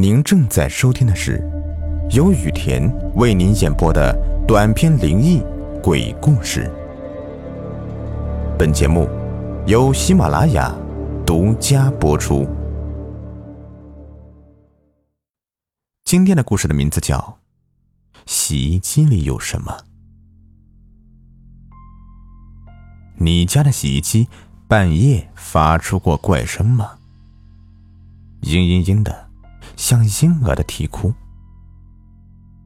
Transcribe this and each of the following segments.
您正在收听的是由雨田为您演播的短篇灵异鬼故事。本节目由喜马拉雅独家播出。今天的故事的名字叫《洗衣机里有什么》。你家的洗衣机半夜发出过怪声吗？嘤嘤嘤的。像婴儿的啼哭，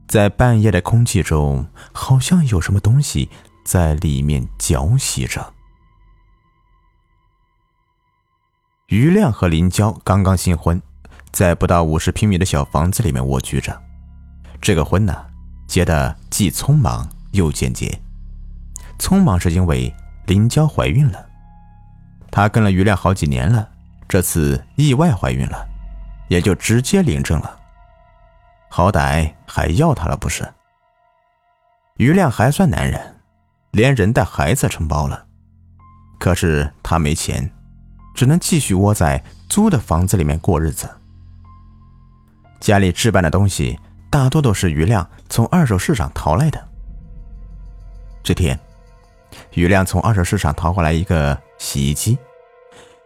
在半夜的空气中，好像有什么东西在里面搅洗着。于亮和林娇刚刚新婚，在不到五十平米的小房子里面蜗居着。这个婚呢，结的既匆忙又简洁。匆忙是因为林娇怀孕了，她跟了于亮好几年了，这次意外怀孕了。也就直接领证了，好歹还要他了不是？于亮还算男人，连人带孩子承包了。可是他没钱，只能继续窝在租的房子里面过日子。家里置办的东西大多都是于亮从二手市场淘来的。这天，于亮从二手市场淘回来一个洗衣机，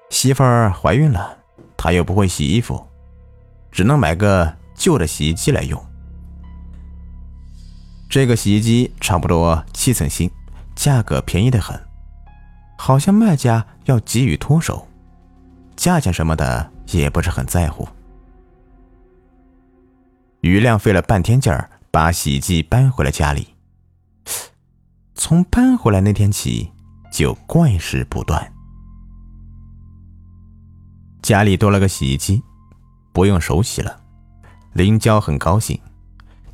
媳妇儿怀孕了，他又不会洗衣服。只能买个旧的洗衣机来用。这个洗衣机差不多七成新，价格便宜的很，好像卖家要急于脱手，价钱什么的也不是很在乎。于亮费了半天劲儿把洗衣机搬回了家里，从搬回来那天起就怪事不断，家里多了个洗衣机。不用手洗了，林娇很高兴。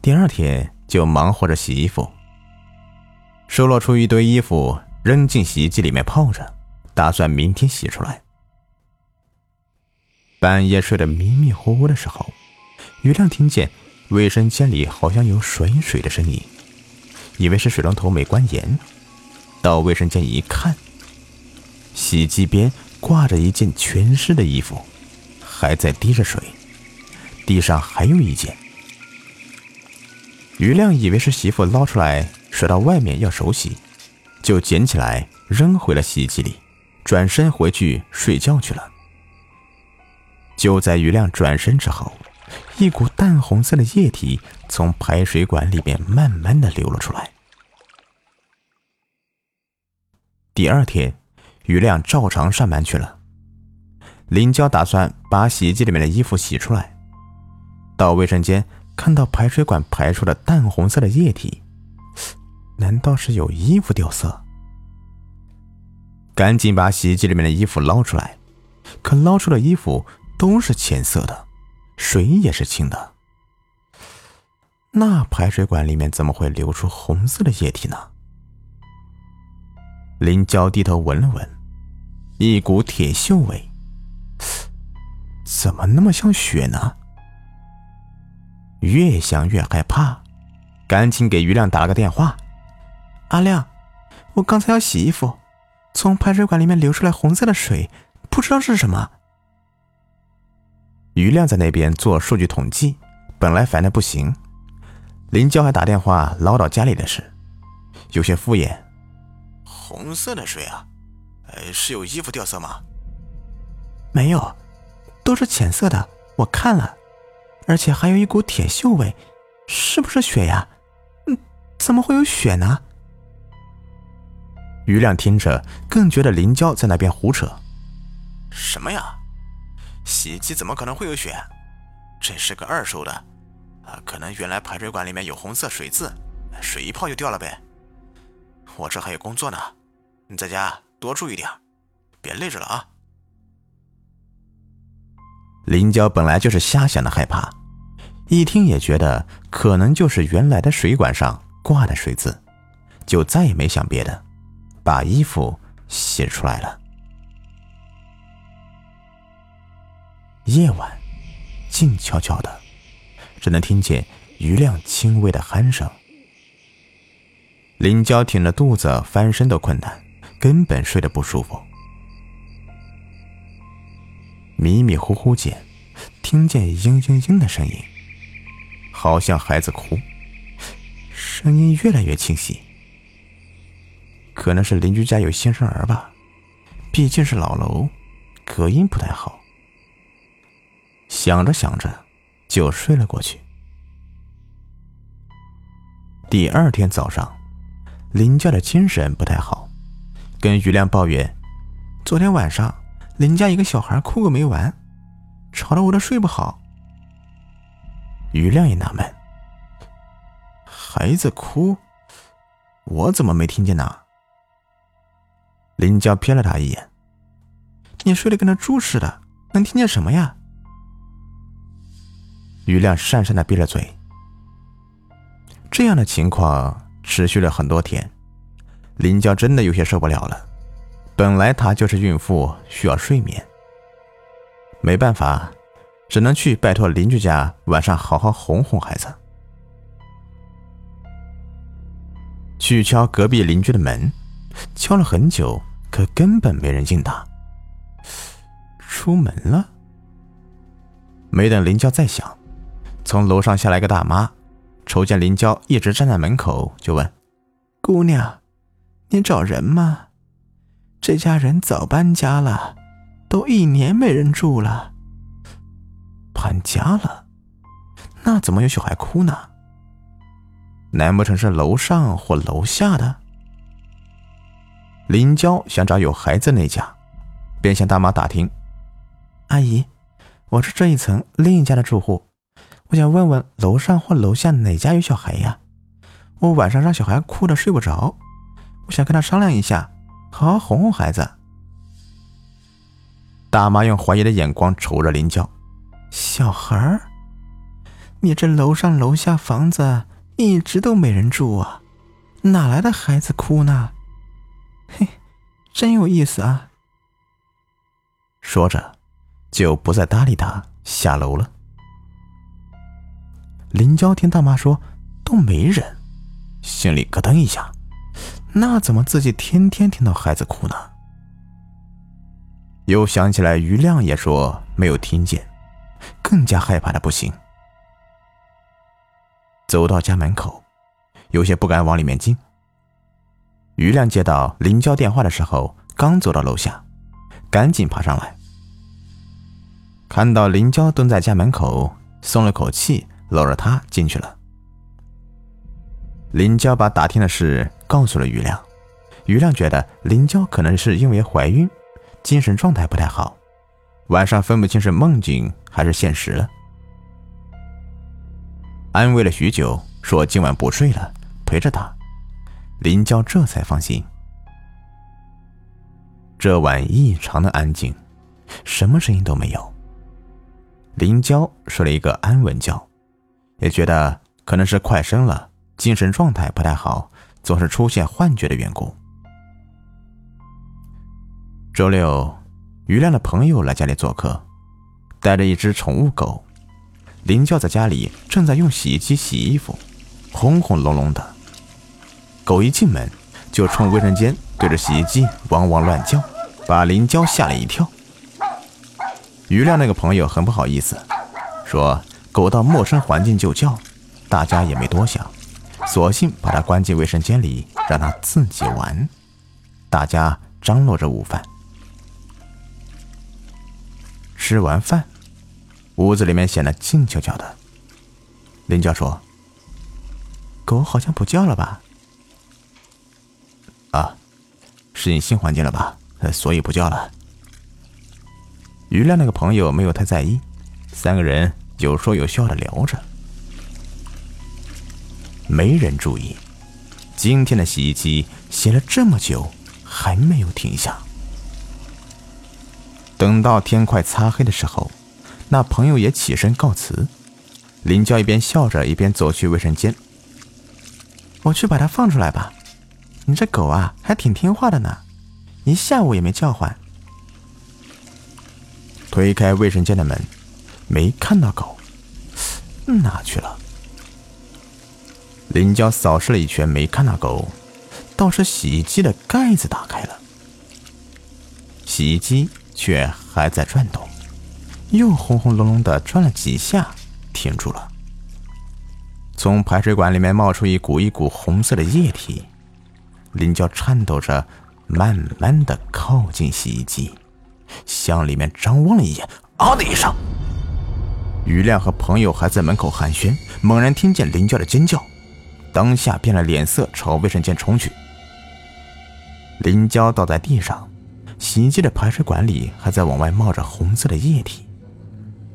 第二天就忙活着洗衣服，收落出一堆衣服扔进洗衣机里面泡着，打算明天洗出来。半夜睡得迷迷糊糊的时候，于亮听见卫生间里好像有水水的声音，以为是水龙头没关严，到卫生间一看，洗衣机边挂着一件全湿的衣服。还在滴着水，地上还有一件。于亮以为是媳妇捞出来甩到外面要手洗，就捡起来扔回了洗衣机里，转身回去睡觉去了。就在于亮转身之后，一股淡红色的液体从排水管里面慢慢的流了出来。第二天，于亮照常上班去了。林娇打算把洗衣机里面的衣服洗出来，到卫生间看到排水管排出的淡红色的液体，难道是有衣服掉色？赶紧把洗衣机里面的衣服捞出来，可捞出的衣服都是浅色的，水也是清的，那排水管里面怎么会流出红色的液体呢？林娇低头闻了闻，一股铁锈味。怎么那么像血呢？越想越害怕，赶紧给于亮打了个电话：“阿亮，我刚才要洗衣服，从排水管里面流出来红色的水，不知道是什么。”于亮在那边做数据统计，本来烦的不行。林娇还打电话唠叨家里的事，有些敷衍：“红色的水啊，呃，是有衣服掉色吗？”“没有。”都是浅色的，我看了，而且还有一股铁锈味，是不是血呀？嗯，怎么会有血呢？于亮听着更觉得林娇在那边胡扯。什么呀？洗衣机怎么可能会有血？这是个二手的，啊，可能原来排水管里面有红色水渍，水一泡就掉了呗。我这还有工作呢，你在家多注意点，别累着了啊。林娇本来就是瞎想的害怕，一听也觉得可能就是原来的水管上挂的水渍，就再也没想别的，把衣服洗出来了。夜晚，静悄悄的，只能听见余亮轻微的鼾声。林娇挺着肚子翻身都困难，根本睡得不舒服。迷迷糊糊间，听见嘤嘤嘤的声音，好像孩子哭，声音越来越清晰。可能是邻居家有新生儿吧，毕竟是老楼，隔音不太好。想着想着，就睡了过去。第二天早上，林家的精神不太好，跟于亮抱怨：昨天晚上林家一个小孩哭个没完，吵得我都睡不好。于亮也纳闷：孩子哭，我怎么没听见呢？林娇瞥了他一眼：“你睡得跟那猪似的，能听见什么呀？”于亮讪讪的闭了嘴。这样的情况持续了很多天，林娇真的有些受不了了。本来她就是孕妇，需要睡眠，没办法，只能去拜托邻居家晚上好好哄哄孩子。去敲隔壁邻居的门。敲了很久，可根本没人应答。出门了。没等林娇再想，从楼上下来个大妈，瞅见林娇一直站在门口，就问：“姑娘，你找人吗？这家人早搬家了，都一年没人住了。搬家了？那怎么有小孩哭呢？难不成是楼上或楼下的？”林娇想找有孩子那家，便向大妈打听：“阿姨，我是这一层另一家的住户，我想问问楼上或楼下哪家有小孩呀？我晚上让小孩哭的睡不着，我想跟他商量一下，好好哄哄孩子。”大妈用怀疑的眼光瞅着林娇：“小孩儿？你这楼上楼下房子一直都没人住啊，哪来的孩子哭呢？”嘿，真有意思啊！说着，就不再搭理他，下楼了。林娇听大妈说都没人，心里咯噔一下，那怎么自己天天听到孩子哭呢？又想起来于亮也说没有听见，更加害怕的不行。走到家门口，有些不敢往里面进。于亮接到林娇电话的时候，刚走到楼下，赶紧爬上来，看到林娇蹲在家门口，松了口气，搂着她进去了。林娇把打听的事告诉了于亮，于亮觉得林娇可能是因为怀孕，精神状态不太好，晚上分不清是梦境还是现实了，安慰了许久，说今晚不睡了，陪着她。林娇这才放心。这晚异常的安静，什么声音都没有。林娇睡了一个安稳觉，也觉得可能是快生了，精神状态不太好，总是出现幻觉的缘故。周六，于亮的朋友来家里做客，带着一只宠物狗。林娇在家里正在用洗衣机洗衣服，轰轰隆隆的。狗一进门，就冲卫生间对着洗衣机汪汪乱叫，把林娇吓了一跳。于亮那个朋友很不好意思，说狗到陌生环境就叫，大家也没多想，索性把它关进卫生间里，让它自己玩。大家张罗着午饭。吃完饭，屋子里面显得静悄悄的。林娇说：“狗好像不叫了吧？”啊，适应新环境了吧？所以不叫了。于亮那个朋友没有太在意，三个人有说有笑的聊着。没人注意，今天的洗衣机洗了这么久还没有停下。等到天快擦黑的时候，那朋友也起身告辞。林娇一边笑着一边走去卫生间。我去把它放出来吧。你这狗啊，还挺听话的呢，一下午也没叫唤。推开卫生间的门，没看到狗，哪去了？林娇扫视了一圈，没看到狗，倒是洗衣机的盖子打开了，洗衣机却还在转动，又轰轰隆隆的转了几下，停住了。从排水管里面冒出一股一股红色的液体，林娇颤抖着，慢慢的靠近洗衣机，向里面张望了一眼，啊的一声。于亮和朋友还在门口寒暄，猛然听见林娇的尖叫，当下变了脸色，朝卫生间冲去。林娇倒在地上，洗衣机的排水管里还在往外冒着红色的液体，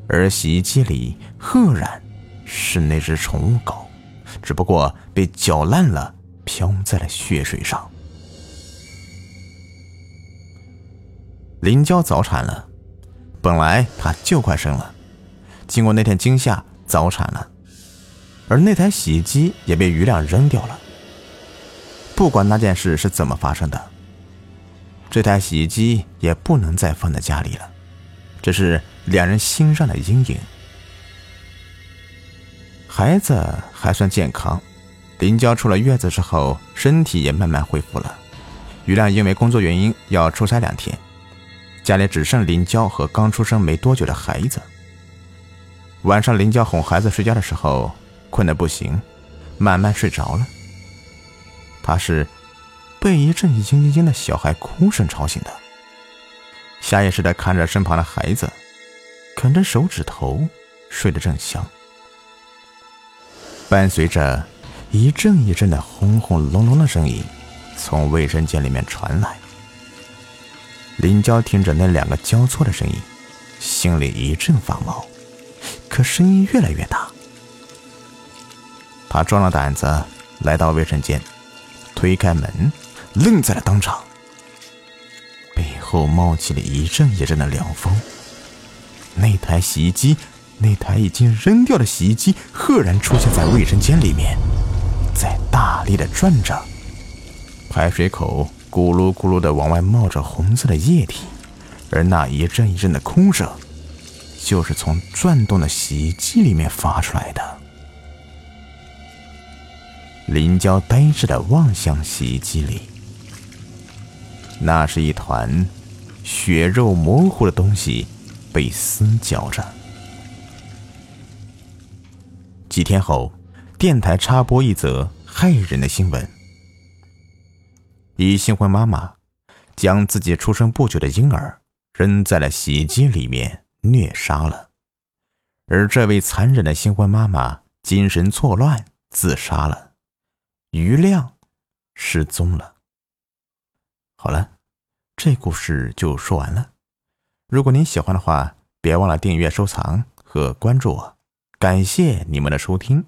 而洗衣机里赫然是那只宠物狗，只不过被搅烂了，飘在了血水上。林娇早产了，本来她就快生了，经过那天惊吓早产了，而那台洗衣机也被余亮扔掉了。不管那件事是怎么发生的。这台洗衣机也不能再放在家里了，这是两人心上的阴影。孩子还算健康，林娇出了月子之后，身体也慢慢恢复了。于亮因为工作原因要出差两天，家里只剩林娇和刚出生没多久的孩子。晚上，林娇哄孩子睡觉的时候，困得不行，慢慢睡着了。他是。被一阵嘤嘤嘤的小孩哭声吵醒的，下意识的看着身旁的孩子，啃着手指头，睡得正香。伴随着一阵一阵的轰轰隆隆的声音从卫生间里面传来，林娇听着那两个交错的声音，心里一阵发毛，可声音越来越大。他壮了胆子来到卫生间，推开门。愣在了当场，背后冒起了一阵一阵的凉风。那台洗衣机，那台已经扔掉的洗衣机，赫然出现在卫生间里面，在大力的转着，排水口咕噜咕噜的往外冒着红色的液体，而那一阵一阵的空声，就是从转动的洗衣机里面发出来的。林娇呆滞的望向洗衣机里。那是一团血肉模糊的东西，被撕绞着。几天后，电台插播一则骇人的新闻：一新婚妈妈将自己出生不久的婴儿扔在了洗衣机里面虐杀了，而这位残忍的新婚妈妈精神错乱自杀了，余亮失踪了。好了，这故事就说完了。如果您喜欢的话，别忘了订阅、收藏和关注我。感谢你们的收听。